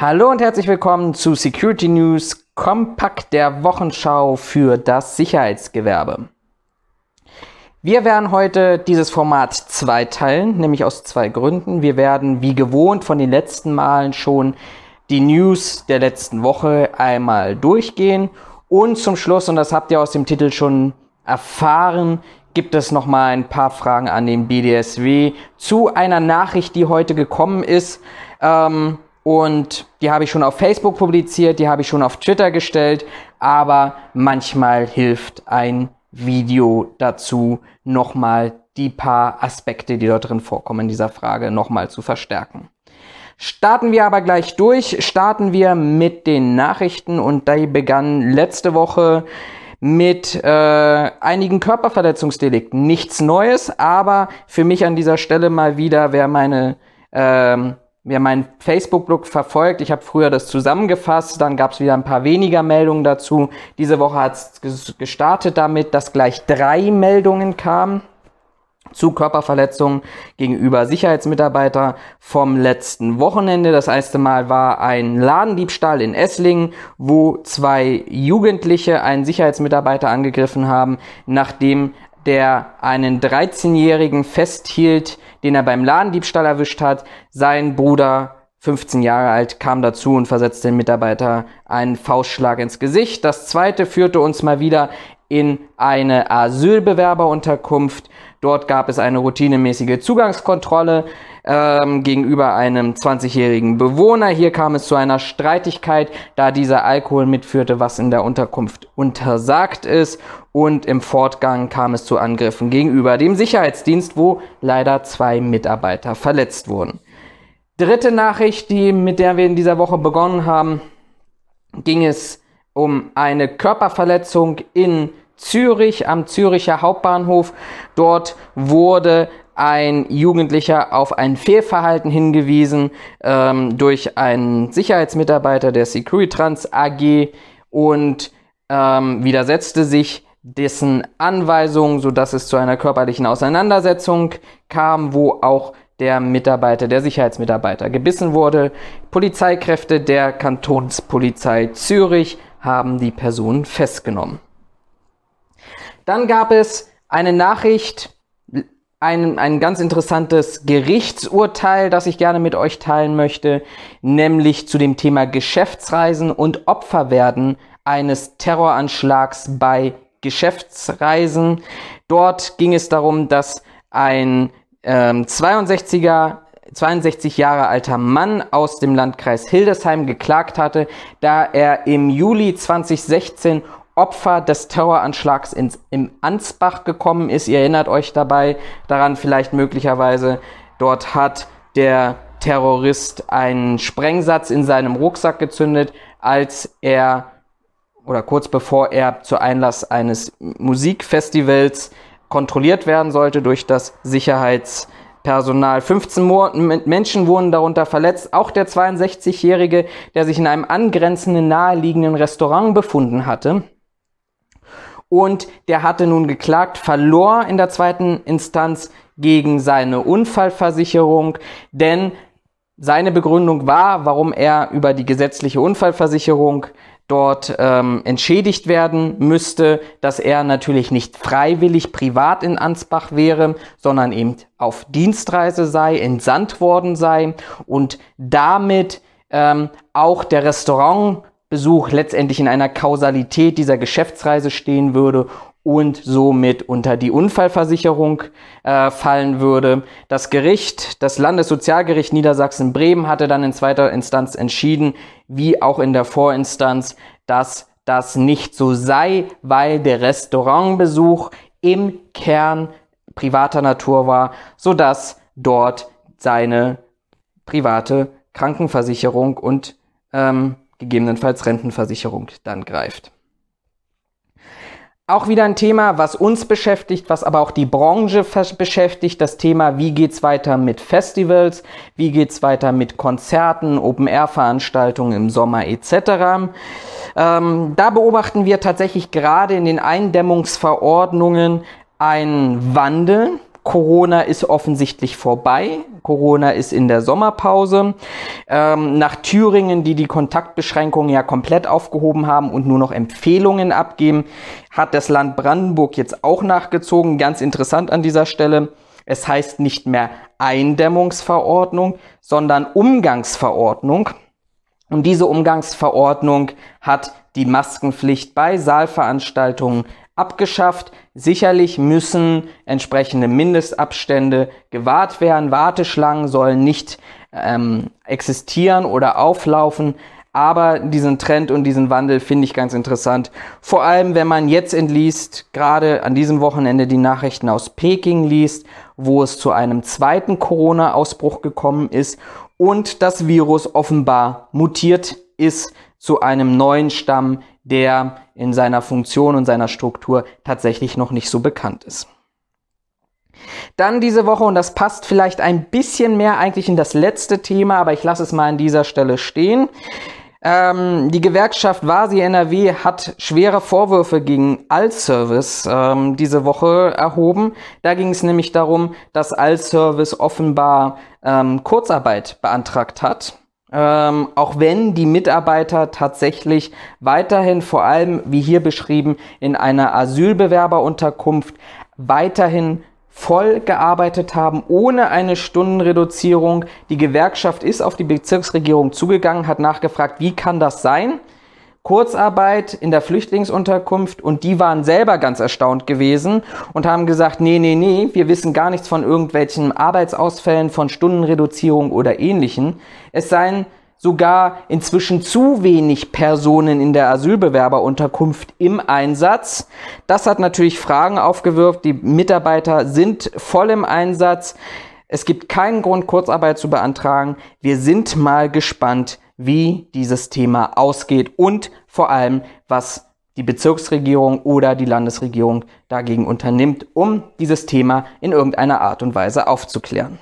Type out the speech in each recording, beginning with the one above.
Hallo und herzlich willkommen zu Security News Kompakt der Wochenschau für das Sicherheitsgewerbe. Wir werden heute dieses Format zweiteilen, nämlich aus zwei Gründen. Wir werden wie gewohnt von den letzten Malen schon die News der letzten Woche einmal durchgehen und zum Schluss, und das habt ihr aus dem Titel schon erfahren, gibt es noch mal ein paar Fragen an den BDSW zu einer Nachricht, die heute gekommen ist. Ähm, und die habe ich schon auf Facebook publiziert, die habe ich schon auf Twitter gestellt, aber manchmal hilft ein Video dazu, nochmal die paar Aspekte, die dort drin vorkommen in dieser Frage, nochmal zu verstärken. Starten wir aber gleich durch, starten wir mit den Nachrichten und die begann letzte Woche mit äh, einigen Körperverletzungsdelikten. Nichts Neues, aber für mich an dieser Stelle mal wieder, wer meine ähm, wer meinen Facebook-Blog verfolgt, ich habe früher das zusammengefasst, dann gab es wieder ein paar weniger Meldungen dazu. Diese Woche hat es gestartet damit, dass gleich drei Meldungen kamen zu Körperverletzungen gegenüber Sicherheitsmitarbeiter vom letzten Wochenende. Das erste Mal war ein Ladendiebstahl in Esslingen, wo zwei Jugendliche einen Sicherheitsmitarbeiter angegriffen haben, nachdem der einen 13-Jährigen festhielt, den er beim Ladendiebstahl erwischt hat. Sein Bruder, 15 Jahre alt, kam dazu und versetzte den Mitarbeiter einen Faustschlag ins Gesicht. Das zweite führte uns mal wieder in eine Asylbewerberunterkunft. Dort gab es eine routinemäßige Zugangskontrolle ähm, gegenüber einem 20-jährigen Bewohner. Hier kam es zu einer Streitigkeit, da dieser Alkohol mitführte, was in der Unterkunft untersagt ist. Und im Fortgang kam es zu Angriffen gegenüber dem Sicherheitsdienst, wo leider zwei Mitarbeiter verletzt wurden. Dritte Nachricht, die, mit der wir in dieser Woche begonnen haben, ging es um eine Körperverletzung in Zürich am Züricher Hauptbahnhof. Dort wurde ein Jugendlicher auf ein Fehlverhalten hingewiesen ähm, durch einen Sicherheitsmitarbeiter der Securitrans AG und ähm, widersetzte sich dessen Anweisungen, sodass es zu einer körperlichen Auseinandersetzung kam, wo auch der Mitarbeiter, der Sicherheitsmitarbeiter gebissen wurde. Polizeikräfte der Kantonspolizei Zürich haben die Person festgenommen. Dann gab es eine Nachricht ein, ein ganz interessantes Gerichtsurteil, das ich gerne mit euch teilen möchte, nämlich zu dem Thema Geschäftsreisen und Opferwerden eines Terroranschlags bei Geschäftsreisen. Dort ging es darum, dass ein ähm, 62er 62 Jahre alter Mann aus dem Landkreis Hildesheim geklagt hatte, da er im Juli 2016 Opfer des Terroranschlags ins, im Ansbach gekommen ist. Ihr erinnert euch dabei daran vielleicht möglicherweise, dort hat der Terrorist einen Sprengsatz in seinem Rucksack gezündet, als er oder kurz bevor er zu Einlass eines Musikfestivals kontrolliert werden sollte durch das Sicherheitspersonal. 15 Menschen wurden darunter verletzt, auch der 62-Jährige, der sich in einem angrenzenden naheliegenden Restaurant befunden hatte und der hatte nun geklagt, verlor in der zweiten Instanz gegen seine Unfallversicherung, denn seine Begründung war, warum er über die gesetzliche Unfallversicherung dort ähm, entschädigt werden müsste, dass er natürlich nicht freiwillig privat in Ansbach wäre, sondern eben auf Dienstreise sei, entsandt worden sei und damit ähm, auch der Restaurant Besuch letztendlich in einer Kausalität dieser Geschäftsreise stehen würde und somit unter die Unfallversicherung äh, fallen würde. Das Gericht, das Landessozialgericht Niedersachsen-Bremen hatte dann in zweiter Instanz entschieden, wie auch in der Vorinstanz, dass das nicht so sei, weil der Restaurantbesuch im Kern privater Natur war, sodass dort seine private Krankenversicherung und ähm, gegebenenfalls Rentenversicherung dann greift. Auch wieder ein Thema, was uns beschäftigt, was aber auch die Branche beschäftigt, das Thema, wie geht's weiter mit Festivals, wie geht's weiter mit Konzerten, Open-Air-Veranstaltungen im Sommer etc. Ähm, da beobachten wir tatsächlich gerade in den Eindämmungsverordnungen einen Wandel Corona ist offensichtlich vorbei. Corona ist in der Sommerpause. Ähm, nach Thüringen, die die Kontaktbeschränkungen ja komplett aufgehoben haben und nur noch Empfehlungen abgeben, hat das Land Brandenburg jetzt auch nachgezogen. Ganz interessant an dieser Stelle. Es heißt nicht mehr Eindämmungsverordnung, sondern Umgangsverordnung. Und diese Umgangsverordnung hat die Maskenpflicht bei Saalveranstaltungen abgeschafft. Sicherlich müssen entsprechende Mindestabstände gewahrt werden. Warteschlangen sollen nicht ähm, existieren oder auflaufen. Aber diesen Trend und diesen Wandel finde ich ganz interessant. Vor allem, wenn man jetzt entliest, gerade an diesem Wochenende die Nachrichten aus Peking liest, wo es zu einem zweiten Corona-Ausbruch gekommen ist und das Virus offenbar mutiert ist zu einem neuen Stamm, der in seiner Funktion und seiner Struktur tatsächlich noch nicht so bekannt ist. Dann diese Woche, und das passt vielleicht ein bisschen mehr eigentlich in das letzte Thema, aber ich lasse es mal an dieser Stelle stehen. Ähm, die Gewerkschaft Vasi NRW hat schwere Vorwürfe gegen Allservice ähm, diese Woche erhoben. Da ging es nämlich darum, dass Allservice offenbar ähm, Kurzarbeit beantragt hat. Ähm, auch wenn die Mitarbeiter tatsächlich weiterhin, vor allem wie hier beschrieben, in einer Asylbewerberunterkunft weiterhin voll gearbeitet haben, ohne eine Stundenreduzierung. Die Gewerkschaft ist auf die Bezirksregierung zugegangen, hat nachgefragt, wie kann das sein? Kurzarbeit in der Flüchtlingsunterkunft und die waren selber ganz erstaunt gewesen und haben gesagt, nee, nee, nee, wir wissen gar nichts von irgendwelchen Arbeitsausfällen, von Stundenreduzierung oder ähnlichen. Es seien sogar inzwischen zu wenig Personen in der Asylbewerberunterkunft im Einsatz. Das hat natürlich Fragen aufgewirft. Die Mitarbeiter sind voll im Einsatz. Es gibt keinen Grund, Kurzarbeit zu beantragen. Wir sind mal gespannt, wie dieses Thema ausgeht und vor allem, was die Bezirksregierung oder die Landesregierung dagegen unternimmt, um dieses Thema in irgendeiner Art und Weise aufzuklären.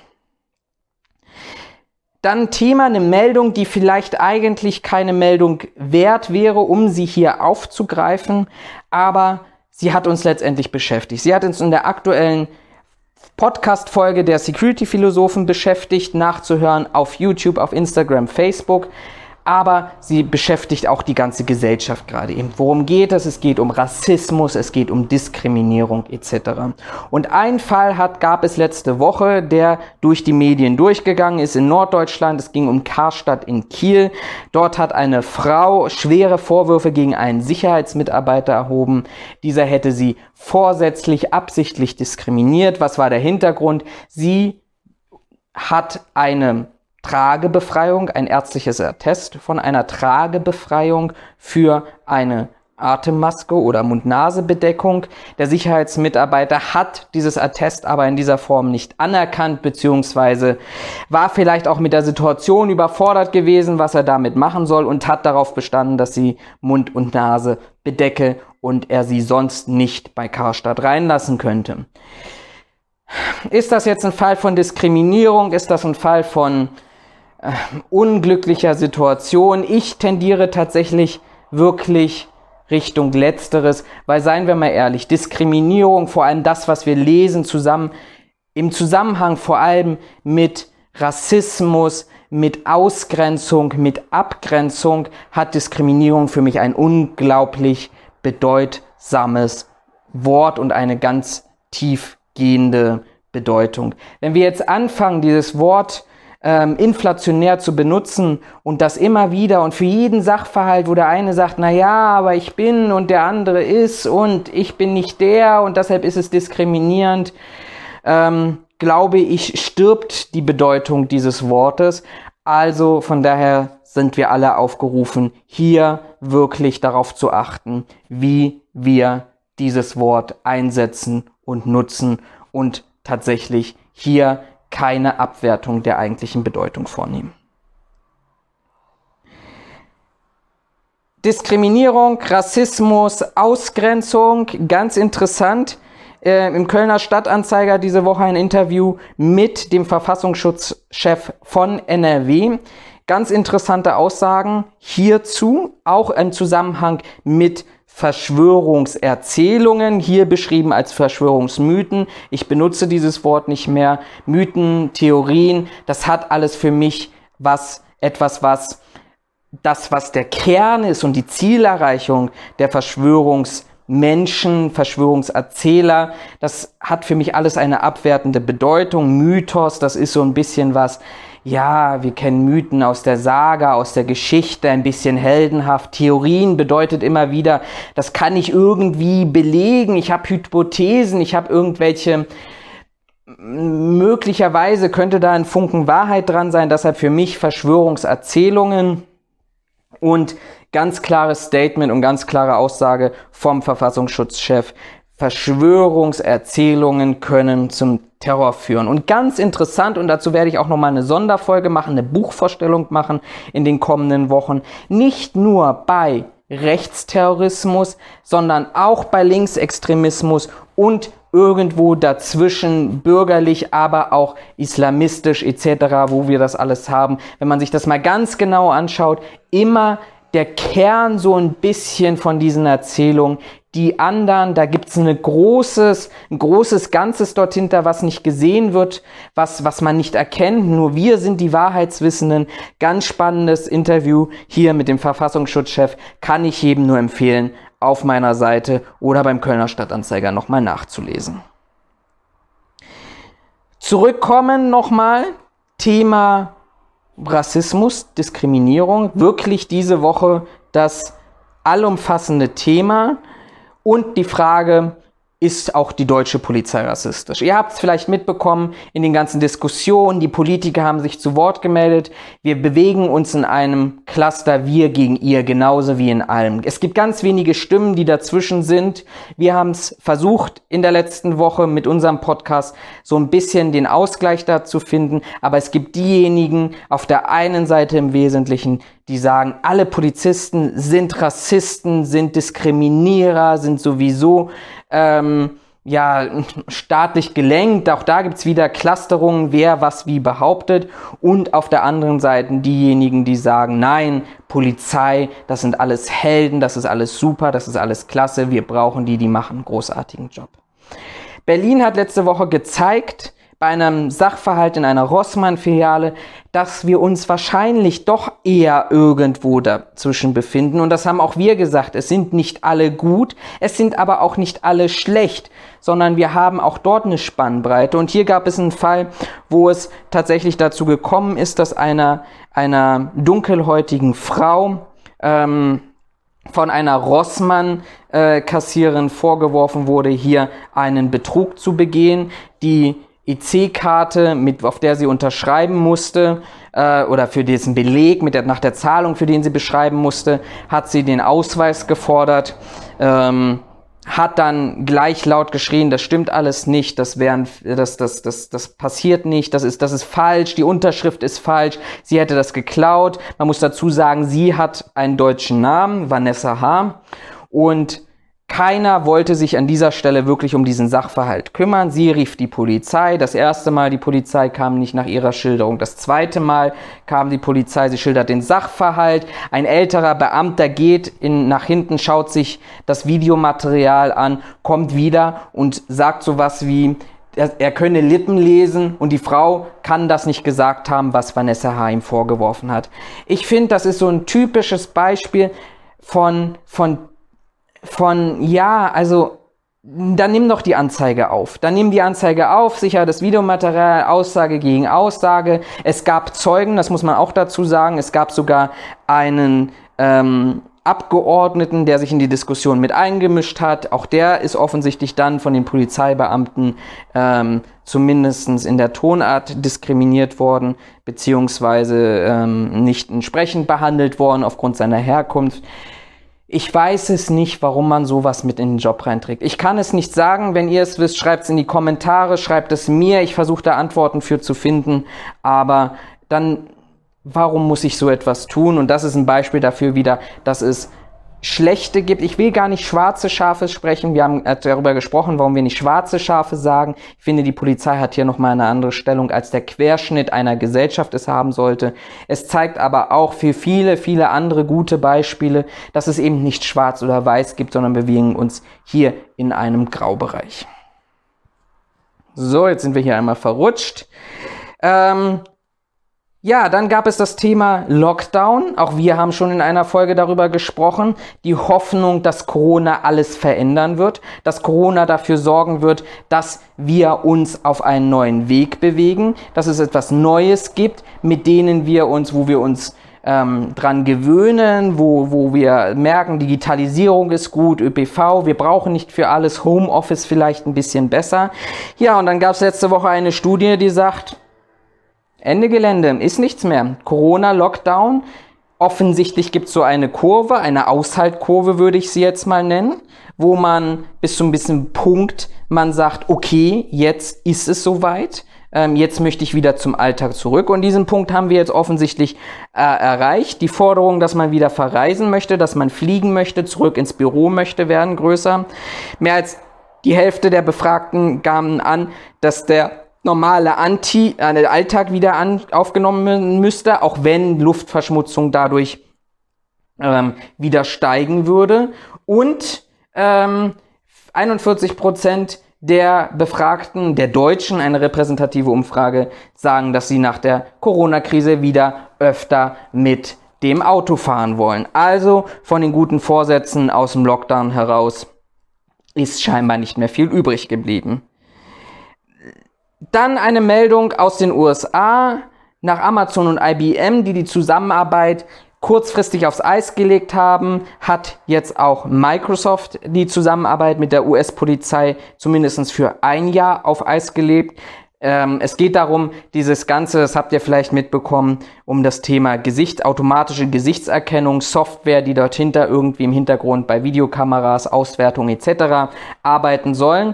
Dann Thema, eine Meldung, die vielleicht eigentlich keine Meldung wert wäre, um sie hier aufzugreifen, aber sie hat uns letztendlich beschäftigt. Sie hat uns in der aktuellen Podcast-Folge der Security-Philosophen beschäftigt, nachzuhören auf YouTube, auf Instagram, Facebook aber sie beschäftigt auch die ganze Gesellschaft gerade eben. Worum geht es? Es geht um Rassismus, es geht um Diskriminierung etc. Und ein Fall hat, gab es letzte Woche, der durch die Medien durchgegangen ist in Norddeutschland. Es ging um Karstadt in Kiel. Dort hat eine Frau schwere Vorwürfe gegen einen Sicherheitsmitarbeiter erhoben. Dieser hätte sie vorsätzlich, absichtlich diskriminiert. Was war der Hintergrund? Sie hat eine Tragebefreiung, ein ärztliches Attest von einer Tragebefreiung für eine Atemmaske oder Mund-Nase-Bedeckung. Der Sicherheitsmitarbeiter hat dieses Attest aber in dieser Form nicht anerkannt, beziehungsweise war vielleicht auch mit der Situation überfordert gewesen, was er damit machen soll und hat darauf bestanden, dass sie Mund und Nase bedecke und er sie sonst nicht bei Karstadt reinlassen könnte. Ist das jetzt ein Fall von Diskriminierung? Ist das ein Fall von äh, unglücklicher Situation. Ich tendiere tatsächlich wirklich Richtung Letzteres, weil seien wir mal ehrlich, Diskriminierung, vor allem das, was wir lesen, zusammen im Zusammenhang vor allem mit Rassismus, mit Ausgrenzung, mit Abgrenzung, hat Diskriminierung für mich ein unglaublich bedeutsames Wort und eine ganz tiefgehende Bedeutung. Wenn wir jetzt anfangen, dieses Wort ähm, inflationär zu benutzen und das immer wieder und für jeden Sachverhalt, wo der eine sagt, na ja, aber ich bin und der andere ist und ich bin nicht der und deshalb ist es diskriminierend, ähm, glaube ich, stirbt die Bedeutung dieses Wortes. Also von daher sind wir alle aufgerufen, hier wirklich darauf zu achten, wie wir dieses Wort einsetzen und nutzen und tatsächlich hier keine Abwertung der eigentlichen Bedeutung vornehmen. Diskriminierung, Rassismus, Ausgrenzung, ganz interessant. Äh, Im Kölner Stadtanzeiger diese Woche ein Interview mit dem Verfassungsschutzchef von NRW. Ganz interessante Aussagen hierzu, auch im Zusammenhang mit Verschwörungserzählungen, hier beschrieben als Verschwörungsmythen. Ich benutze dieses Wort nicht mehr. Mythen, Theorien, das hat alles für mich was, etwas, was das, was der Kern ist und die Zielerreichung der Verschwörungsmenschen, Verschwörungserzähler, das hat für mich alles eine abwertende Bedeutung. Mythos, das ist so ein bisschen was, ja, wir kennen Mythen aus der Saga, aus der Geschichte, ein bisschen heldenhaft. Theorien bedeutet immer wieder, das kann ich irgendwie belegen. Ich habe Hypothesen, ich habe irgendwelche möglicherweise könnte da ein Funken Wahrheit dran sein, deshalb für mich Verschwörungserzählungen und ganz klares Statement und ganz klare Aussage vom Verfassungsschutzchef. Verschwörungserzählungen können zum Terror führen. Und ganz interessant, und dazu werde ich auch nochmal eine Sonderfolge machen, eine Buchvorstellung machen in den kommenden Wochen, nicht nur bei Rechtsterrorismus, sondern auch bei Linksextremismus und irgendwo dazwischen bürgerlich, aber auch islamistisch etc., wo wir das alles haben. Wenn man sich das mal ganz genau anschaut, immer der Kern so ein bisschen von diesen Erzählungen. Die anderen, da gibt's es ein großes, ein großes Ganzes dort hinter, was nicht gesehen wird, was, was man nicht erkennt. Nur wir sind die Wahrheitswissenden. Ganz spannendes Interview hier mit dem Verfassungsschutzchef. Kann ich jedem nur empfehlen, auf meiner Seite oder beim Kölner Stadtanzeiger nochmal nachzulesen. Zurückkommen nochmal, Thema Rassismus, Diskriminierung, wirklich diese Woche das allumfassende Thema und die Frage, ist auch die deutsche Polizei rassistisch. Ihr habt es vielleicht mitbekommen in den ganzen Diskussionen, die Politiker haben sich zu Wort gemeldet. Wir bewegen uns in einem Cluster wir gegen ihr, genauso wie in allem. Es gibt ganz wenige Stimmen, die dazwischen sind. Wir haben es versucht in der letzten Woche mit unserem Podcast so ein bisschen den Ausgleich da zu finden, aber es gibt diejenigen auf der einen Seite im Wesentlichen, die sagen, alle Polizisten sind Rassisten, sind Diskriminierer, sind sowieso ähm, ja, staatlich gelenkt. Auch da gibt's wieder Clusterungen, wer was wie behauptet. Und auf der anderen Seite diejenigen, die sagen, nein, Polizei, das sind alles Helden, das ist alles super, das ist alles klasse, wir brauchen die, die machen einen großartigen Job. Berlin hat letzte Woche gezeigt, bei einem Sachverhalt in einer Rossmann-Filiale, dass wir uns wahrscheinlich doch eher irgendwo dazwischen befinden. Und das haben auch wir gesagt. Es sind nicht alle gut, es sind aber auch nicht alle schlecht, sondern wir haben auch dort eine Spannbreite. Und hier gab es einen Fall, wo es tatsächlich dazu gekommen ist, dass einer, einer dunkelhäutigen Frau, ähm, von einer Rossmann-Kassierin äh, vorgeworfen wurde, hier einen Betrug zu begehen. Die EC-Karte, mit, auf der sie unterschreiben musste, äh, oder für diesen Beleg mit der, nach der Zahlung, für den sie beschreiben musste, hat sie den Ausweis gefordert, ähm, hat dann gleich laut geschrien, das stimmt alles nicht, das wären, das, das, das, das passiert nicht, das ist, das ist falsch, die Unterschrift ist falsch, sie hätte das geklaut. Man muss dazu sagen, sie hat einen deutschen Namen, Vanessa H. Und keiner wollte sich an dieser Stelle wirklich um diesen Sachverhalt kümmern. Sie rief die Polizei. Das erste Mal die Polizei kam nicht nach ihrer Schilderung. Das zweite Mal kam die Polizei. Sie schildert den Sachverhalt. Ein älterer Beamter geht in, nach hinten, schaut sich das Videomaterial an, kommt wieder und sagt sowas wie, er könne Lippen lesen und die Frau kann das nicht gesagt haben, was Vanessa H. ihm vorgeworfen hat. Ich finde, das ist so ein typisches Beispiel von, von von, ja, also, dann nimm doch die Anzeige auf. Dann nimm die Anzeige auf, sicher das Videomaterial, Aussage gegen Aussage. Es gab Zeugen, das muss man auch dazu sagen. Es gab sogar einen ähm, Abgeordneten, der sich in die Diskussion mit eingemischt hat. Auch der ist offensichtlich dann von den Polizeibeamten ähm, zumindest in der Tonart diskriminiert worden, beziehungsweise ähm, nicht entsprechend behandelt worden aufgrund seiner Herkunft. Ich weiß es nicht, warum man sowas mit in den Job reinträgt. Ich kann es nicht sagen. Wenn ihr es wisst, schreibt es in die Kommentare, schreibt es mir. Ich versuche da Antworten für zu finden. Aber dann, warum muss ich so etwas tun? Und das ist ein Beispiel dafür wieder, dass es schlechte gibt. Ich will gar nicht schwarze Schafe sprechen. Wir haben äh, darüber gesprochen, warum wir nicht schwarze Schafe sagen. Ich finde, die Polizei hat hier nochmal eine andere Stellung, als der Querschnitt einer Gesellschaft es haben sollte. Es zeigt aber auch für viele, viele andere gute Beispiele, dass es eben nicht schwarz oder weiß gibt, sondern bewegen uns hier in einem Graubereich. So, jetzt sind wir hier einmal verrutscht. Ähm, ja, dann gab es das Thema Lockdown. Auch wir haben schon in einer Folge darüber gesprochen. Die Hoffnung, dass Corona alles verändern wird, dass Corona dafür sorgen wird, dass wir uns auf einen neuen Weg bewegen, dass es etwas Neues gibt, mit denen wir uns, wo wir uns ähm, dran gewöhnen, wo, wo wir merken, Digitalisierung ist gut, ÖPV, wir brauchen nicht für alles Homeoffice vielleicht ein bisschen besser. Ja, und dann gab es letzte Woche eine Studie, die sagt, Ende Gelände, ist nichts mehr. Corona, Lockdown. Offensichtlich gibt es so eine Kurve, eine Aushaltkurve würde ich sie jetzt mal nennen, wo man bis zu ein bisschen Punkt, man sagt, okay, jetzt ist es soweit, ähm, jetzt möchte ich wieder zum Alltag zurück. Und diesen Punkt haben wir jetzt offensichtlich äh, erreicht. Die Forderung, dass man wieder verreisen möchte, dass man fliegen möchte, zurück ins Büro möchte, werden größer. Mehr als die Hälfte der Befragten gaben an, dass der normale Anti, äh, Alltag wieder an, aufgenommen müsste, auch wenn Luftverschmutzung dadurch ähm, wieder steigen würde. Und ähm, 41 Prozent der Befragten, der Deutschen, eine repräsentative Umfrage, sagen, dass sie nach der Corona-Krise wieder öfter mit dem Auto fahren wollen. Also von den guten Vorsätzen aus dem Lockdown heraus ist scheinbar nicht mehr viel übrig geblieben. Dann eine Meldung aus den USA nach Amazon und IBM, die die Zusammenarbeit kurzfristig aufs Eis gelegt haben, hat jetzt auch Microsoft die Zusammenarbeit mit der US-Polizei zumindest für ein Jahr auf Eis gelegt. Ähm, es geht darum, dieses Ganze, das habt ihr vielleicht mitbekommen, um das Thema Gesicht, automatische Gesichtserkennung, Software, die dort hinter irgendwie im Hintergrund bei Videokameras, Auswertung etc. arbeiten sollen.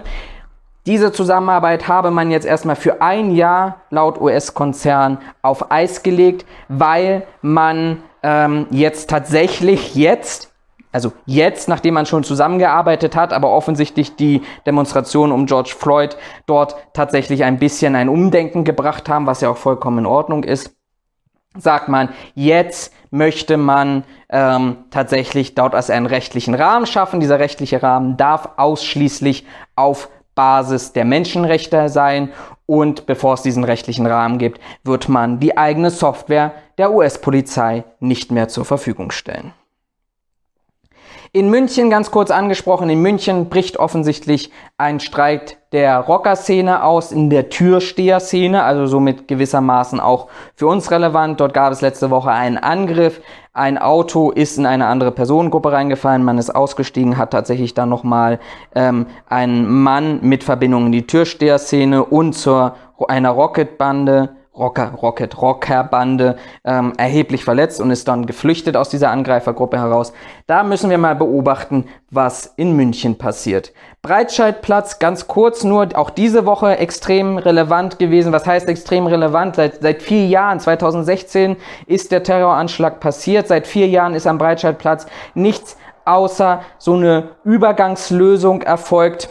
Diese Zusammenarbeit habe man jetzt erstmal für ein Jahr laut US-Konzern auf Eis gelegt, weil man ähm, jetzt tatsächlich jetzt, also jetzt, nachdem man schon zusammengearbeitet hat, aber offensichtlich die Demonstration um George Floyd dort tatsächlich ein bisschen ein Umdenken gebracht haben, was ja auch vollkommen in Ordnung ist, sagt man, jetzt möchte man ähm, tatsächlich dort als einen rechtlichen Rahmen schaffen. Dieser rechtliche Rahmen darf ausschließlich auf Basis der Menschenrechte sein und bevor es diesen rechtlichen Rahmen gibt, wird man die eigene Software der US-Polizei nicht mehr zur Verfügung stellen. In München, ganz kurz angesprochen, in München bricht offensichtlich ein Streit der Rocker-Szene aus, in der Türsteher-Szene, also somit gewissermaßen auch für uns relevant. Dort gab es letzte Woche einen Angriff. Ein Auto ist in eine andere Personengruppe reingefallen, man ist ausgestiegen, hat tatsächlich dann nochmal ähm, einen Mann mit Verbindung in die Türsteher-Szene und zur einer Rocket-Bande Rocker, Rocket, Rocker-Bande ähm, erheblich verletzt und ist dann geflüchtet aus dieser Angreifergruppe heraus. Da müssen wir mal beobachten, was in München passiert. Breitscheidplatz, ganz kurz nur, auch diese Woche extrem relevant gewesen. Was heißt extrem relevant? Seit, seit vier Jahren, 2016 ist der Terroranschlag passiert. Seit vier Jahren ist am Breitscheidplatz nichts außer so eine Übergangslösung erfolgt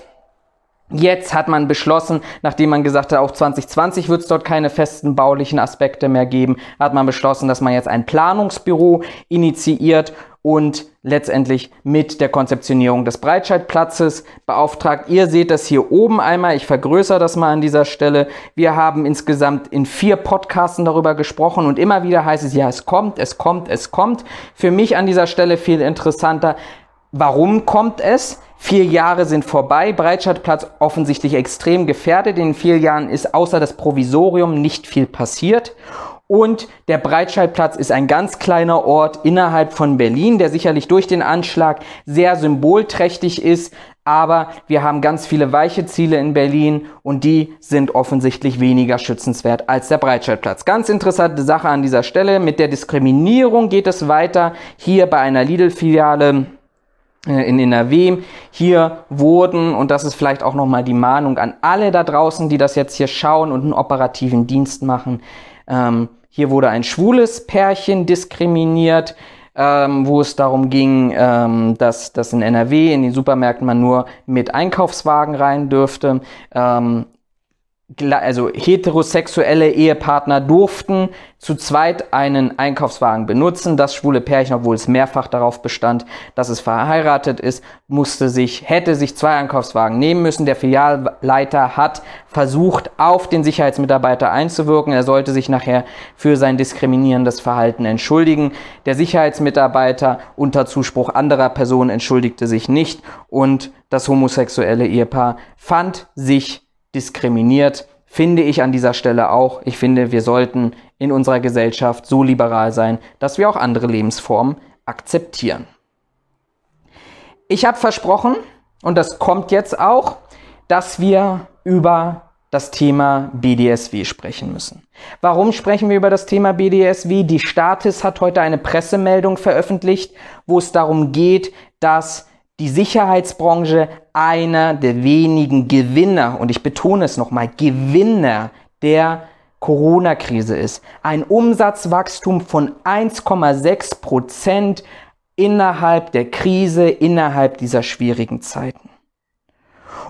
Jetzt hat man beschlossen, nachdem man gesagt hat, auch 2020 wird es dort keine festen baulichen Aspekte mehr geben, hat man beschlossen, dass man jetzt ein Planungsbüro initiiert und letztendlich mit der Konzeptionierung des Breitscheidplatzes beauftragt. Ihr seht das hier oben einmal. Ich vergrößere das mal an dieser Stelle. Wir haben insgesamt in vier Podcasten darüber gesprochen und immer wieder heißt es, ja, es kommt, es kommt, es kommt. Für mich an dieser Stelle viel interessanter. Warum kommt es? Vier Jahre sind vorbei, Breitscheidplatz offensichtlich extrem gefährdet. In vier Jahren ist außer das Provisorium nicht viel passiert. Und der Breitscheidplatz ist ein ganz kleiner Ort innerhalb von Berlin, der sicherlich durch den Anschlag sehr symbolträchtig ist. Aber wir haben ganz viele weiche Ziele in Berlin und die sind offensichtlich weniger schützenswert als der Breitscheidplatz. Ganz interessante Sache an dieser Stelle. Mit der Diskriminierung geht es weiter. Hier bei einer Lidl-Filiale in NRW. Hier wurden, und das ist vielleicht auch nochmal die Mahnung an alle da draußen, die das jetzt hier schauen und einen operativen Dienst machen, ähm, hier wurde ein schwules Pärchen diskriminiert. ähm, wo es darum ging, ähm, dass, dass in NRW in den Supermärkten man nur mit Einkaufswagen rein dürfte. Also heterosexuelle Ehepartner durften zu zweit einen Einkaufswagen benutzen. Das schwule Pärchen, obwohl es mehrfach darauf bestand, dass es verheiratet ist, musste sich, hätte sich zwei Einkaufswagen nehmen müssen. Der Filialleiter hat versucht, auf den Sicherheitsmitarbeiter einzuwirken. Er sollte sich nachher für sein diskriminierendes Verhalten entschuldigen. Der Sicherheitsmitarbeiter unter Zuspruch anderer Personen entschuldigte sich nicht und das homosexuelle Ehepaar fand sich diskriminiert, finde ich an dieser Stelle auch. Ich finde, wir sollten in unserer Gesellschaft so liberal sein, dass wir auch andere Lebensformen akzeptieren. Ich habe versprochen, und das kommt jetzt auch, dass wir über das Thema BDSW sprechen müssen. Warum sprechen wir über das Thema BDSW? Die Status hat heute eine Pressemeldung veröffentlicht, wo es darum geht, dass die Sicherheitsbranche einer der wenigen Gewinner, und ich betone es nochmal, Gewinner der Corona-Krise ist. Ein Umsatzwachstum von 1,6 Prozent innerhalb der Krise, innerhalb dieser schwierigen Zeiten.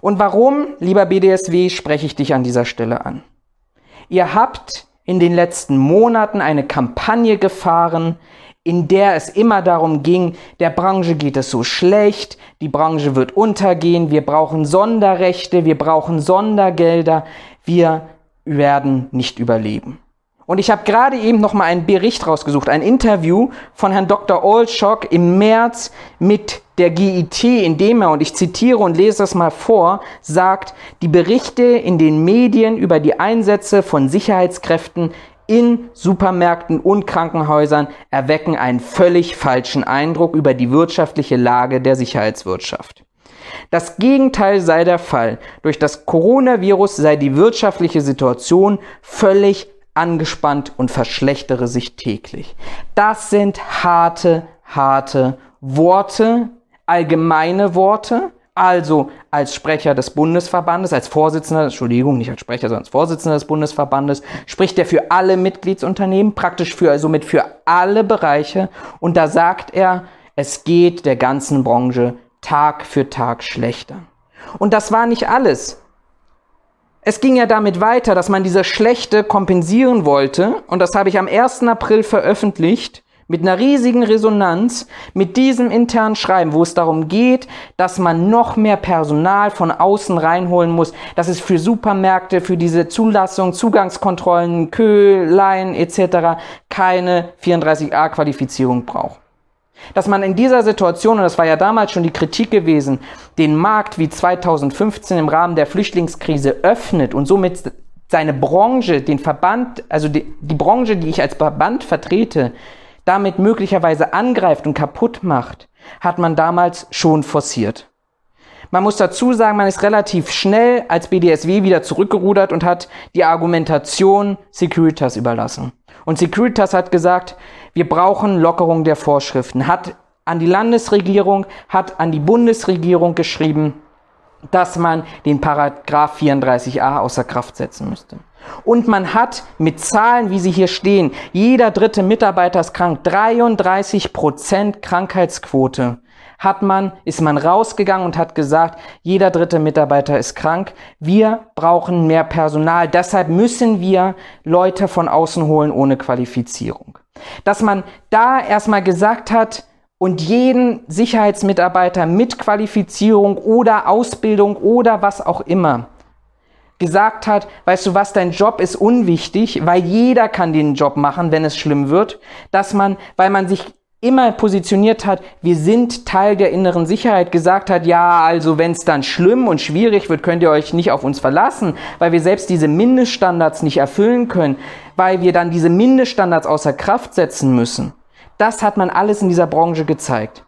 Und warum, lieber BDSW, spreche ich dich an dieser Stelle an? Ihr habt in den letzten Monaten eine Kampagne gefahren, in der es immer darum ging, der Branche geht es so schlecht, die Branche wird untergehen, wir brauchen Sonderrechte, wir brauchen Sondergelder, wir werden nicht überleben. Und ich habe gerade eben noch mal einen Bericht rausgesucht, ein Interview von Herrn Dr. Olschock im März mit der GIT, in dem er, und ich zitiere und lese das mal vor, sagt, die Berichte in den Medien über die Einsätze von Sicherheitskräften in Supermärkten und Krankenhäusern erwecken einen völlig falschen Eindruck über die wirtschaftliche Lage der Sicherheitswirtschaft. Das Gegenteil sei der Fall. Durch das Coronavirus sei die wirtschaftliche Situation völlig angespannt und verschlechtere sich täglich. Das sind harte, harte Worte, allgemeine Worte, also als Sprecher des Bundesverbandes, als Vorsitzender, Entschuldigung, nicht als Sprecher, sondern als Vorsitzender des Bundesverbandes, spricht er für alle Mitgliedsunternehmen, praktisch für, also mit für alle Bereiche. Und da sagt er, es geht der ganzen Branche Tag für Tag schlechter. Und das war nicht alles. Es ging ja damit weiter, dass man diese Schlechte kompensieren wollte. Und das habe ich am 1. April veröffentlicht mit einer riesigen Resonanz, mit diesem internen Schreiben, wo es darum geht, dass man noch mehr Personal von außen reinholen muss, dass es für Supermärkte, für diese Zulassung, Zugangskontrollen, Köhlein etc. keine 34a-Qualifizierung braucht. Dass man in dieser Situation, und das war ja damals schon die Kritik gewesen, den Markt wie 2015 im Rahmen der Flüchtlingskrise öffnet und somit seine Branche, den Verband, also die, die Branche, die ich als Verband vertrete, damit möglicherweise angreift und kaputt macht, hat man damals schon forciert. Man muss dazu sagen, man ist relativ schnell als BDSW wieder zurückgerudert und hat die Argumentation Securitas überlassen. Und Securitas hat gesagt, wir brauchen Lockerung der Vorschriften, hat an die Landesregierung, hat an die Bundesregierung geschrieben, dass man den Paragraph 34a außer Kraft setzen müsste. Und man hat mit Zahlen, wie sie hier stehen, jeder dritte Mitarbeiter ist krank, 33 Prozent Krankheitsquote hat man, ist man rausgegangen und hat gesagt, jeder dritte Mitarbeiter ist krank. Wir brauchen mehr Personal. Deshalb müssen wir Leute von außen holen ohne Qualifizierung. Dass man da erstmal gesagt hat, und jeden Sicherheitsmitarbeiter mit Qualifizierung oder Ausbildung oder was auch immer gesagt hat, weißt du was, dein Job ist unwichtig, weil jeder kann den Job machen, wenn es schlimm wird, dass man, weil man sich immer positioniert hat, wir sind Teil der inneren Sicherheit, gesagt hat, ja, also wenn es dann schlimm und schwierig wird, könnt ihr euch nicht auf uns verlassen, weil wir selbst diese Mindeststandards nicht erfüllen können, weil wir dann diese Mindeststandards außer Kraft setzen müssen. Das hat man alles in dieser Branche gezeigt.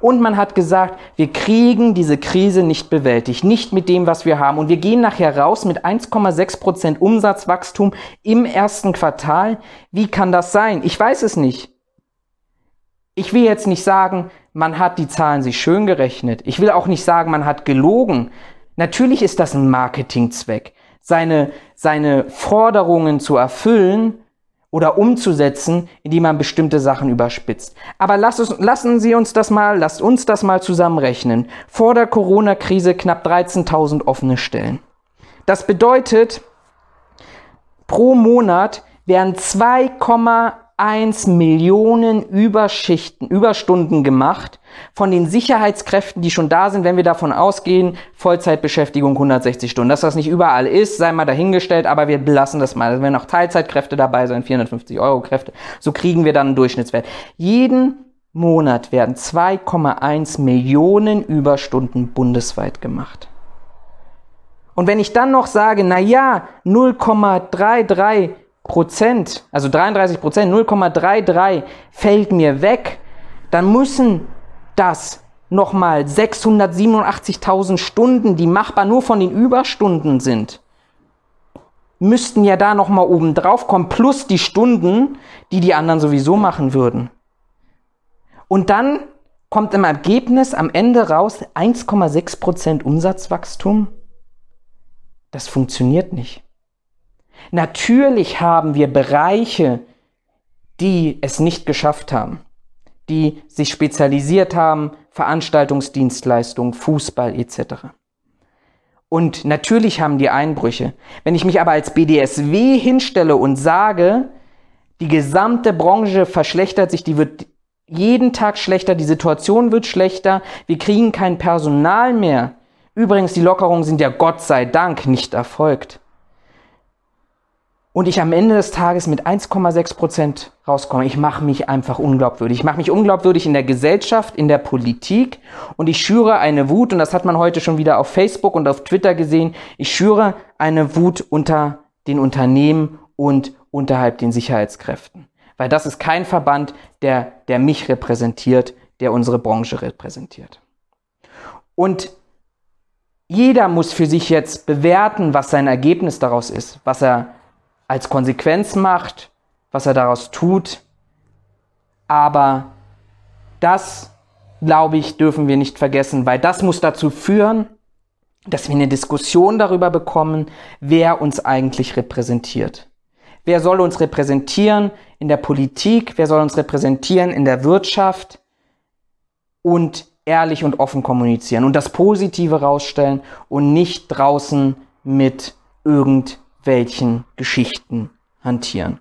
Und man hat gesagt, wir kriegen diese Krise nicht bewältigt, nicht mit dem, was wir haben. Und wir gehen nachher raus mit 1,6 Prozent Umsatzwachstum im ersten Quartal. Wie kann das sein? Ich weiß es nicht. Ich will jetzt nicht sagen, man hat die Zahlen sich schön gerechnet. Ich will auch nicht sagen, man hat gelogen. Natürlich ist das ein Marketingzweck, seine, seine Forderungen zu erfüllen oder umzusetzen, indem man bestimmte Sachen überspitzt. Aber lass uns, lassen Sie uns das mal, lasst uns das mal zusammenrechnen. Vor der Corona-Krise knapp 13.000 offene Stellen. Das bedeutet, pro Monat wären 2, 1 Millionen Überschichten, Überstunden gemacht von den Sicherheitskräften, die schon da sind, wenn wir davon ausgehen, Vollzeitbeschäftigung 160 Stunden. Dass das nicht überall ist, sei mal dahingestellt, aber wir belassen das mal. Also wenn auch Teilzeitkräfte dabei sein, 450 Euro Kräfte. So kriegen wir dann einen Durchschnittswert. Jeden Monat werden 2,1 Millionen Überstunden bundesweit gemacht. Und wenn ich dann noch sage, na ja, 0,33 Prozent, also 33 Prozent, 0,33 fällt mir weg, dann müssen das nochmal 687.000 Stunden, die machbar nur von den Überstunden sind, müssten ja da nochmal oben drauf kommen, plus die Stunden, die die anderen sowieso machen würden. Und dann kommt im Ergebnis am Ende raus 1,6% Umsatzwachstum das funktioniert nicht. Natürlich haben wir Bereiche, die es nicht geschafft haben, die sich spezialisiert haben, Veranstaltungsdienstleistungen, Fußball etc. Und natürlich haben die Einbrüche. Wenn ich mich aber als BDSW hinstelle und sage, die gesamte Branche verschlechtert sich, die wird jeden Tag schlechter, die Situation wird schlechter, wir kriegen kein Personal mehr, Übrigens, die Lockerungen sind ja Gott sei Dank nicht erfolgt. Und ich am Ende des Tages mit 1,6 Prozent rauskomme, ich mache mich einfach unglaubwürdig. Ich mache mich unglaubwürdig in der Gesellschaft, in der Politik und ich schüre eine Wut, und das hat man heute schon wieder auf Facebook und auf Twitter gesehen, ich schüre eine Wut unter den Unternehmen und unterhalb den Sicherheitskräften. Weil das ist kein Verband, der, der mich repräsentiert, der unsere Branche repräsentiert. Und jeder muss für sich jetzt bewerten, was sein Ergebnis daraus ist, was er als Konsequenz macht, was er daraus tut. Aber das, glaube ich, dürfen wir nicht vergessen, weil das muss dazu führen, dass wir eine Diskussion darüber bekommen, wer uns eigentlich repräsentiert. Wer soll uns repräsentieren in der Politik? Wer soll uns repräsentieren in der Wirtschaft? Und ehrlich und offen kommunizieren und das Positive rausstellen und nicht draußen mit irgendwelchen Geschichten hantieren.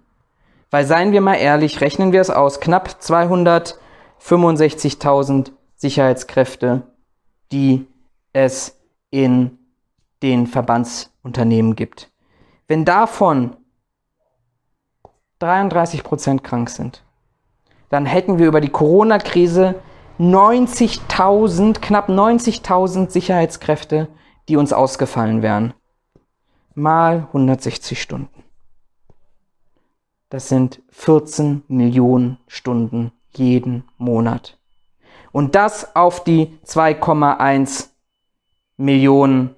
Weil seien wir mal ehrlich, rechnen wir es aus, knapp 265.000 Sicherheitskräfte, die es in den Verbandsunternehmen gibt. Wenn davon 33 Prozent krank sind, dann hätten wir über die Corona-Krise 90.000, knapp 90.000 Sicherheitskräfte, die uns ausgefallen wären. Mal 160 Stunden. Das sind 14 Millionen Stunden jeden Monat. Und das auf die 2,1 Millionen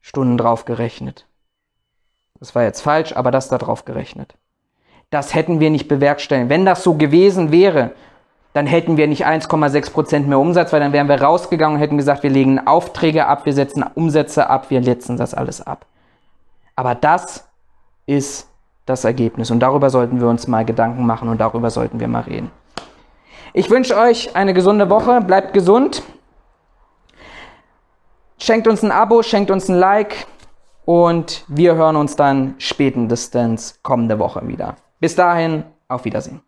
Stunden draufgerechnet. Das war jetzt falsch, aber das da drauf gerechnet. Das hätten wir nicht bewerkstelligen. Wenn das so gewesen wäre, dann hätten wir nicht 1,6 Prozent mehr Umsatz, weil dann wären wir rausgegangen und hätten gesagt, wir legen Aufträge ab, wir setzen Umsätze ab, wir setzen das alles ab. Aber das ist das Ergebnis und darüber sollten wir uns mal Gedanken machen und darüber sollten wir mal reden. Ich wünsche euch eine gesunde Woche, bleibt gesund, schenkt uns ein Abo, schenkt uns ein Like und wir hören uns dann spätestens kommende Woche wieder. Bis dahin, auf Wiedersehen.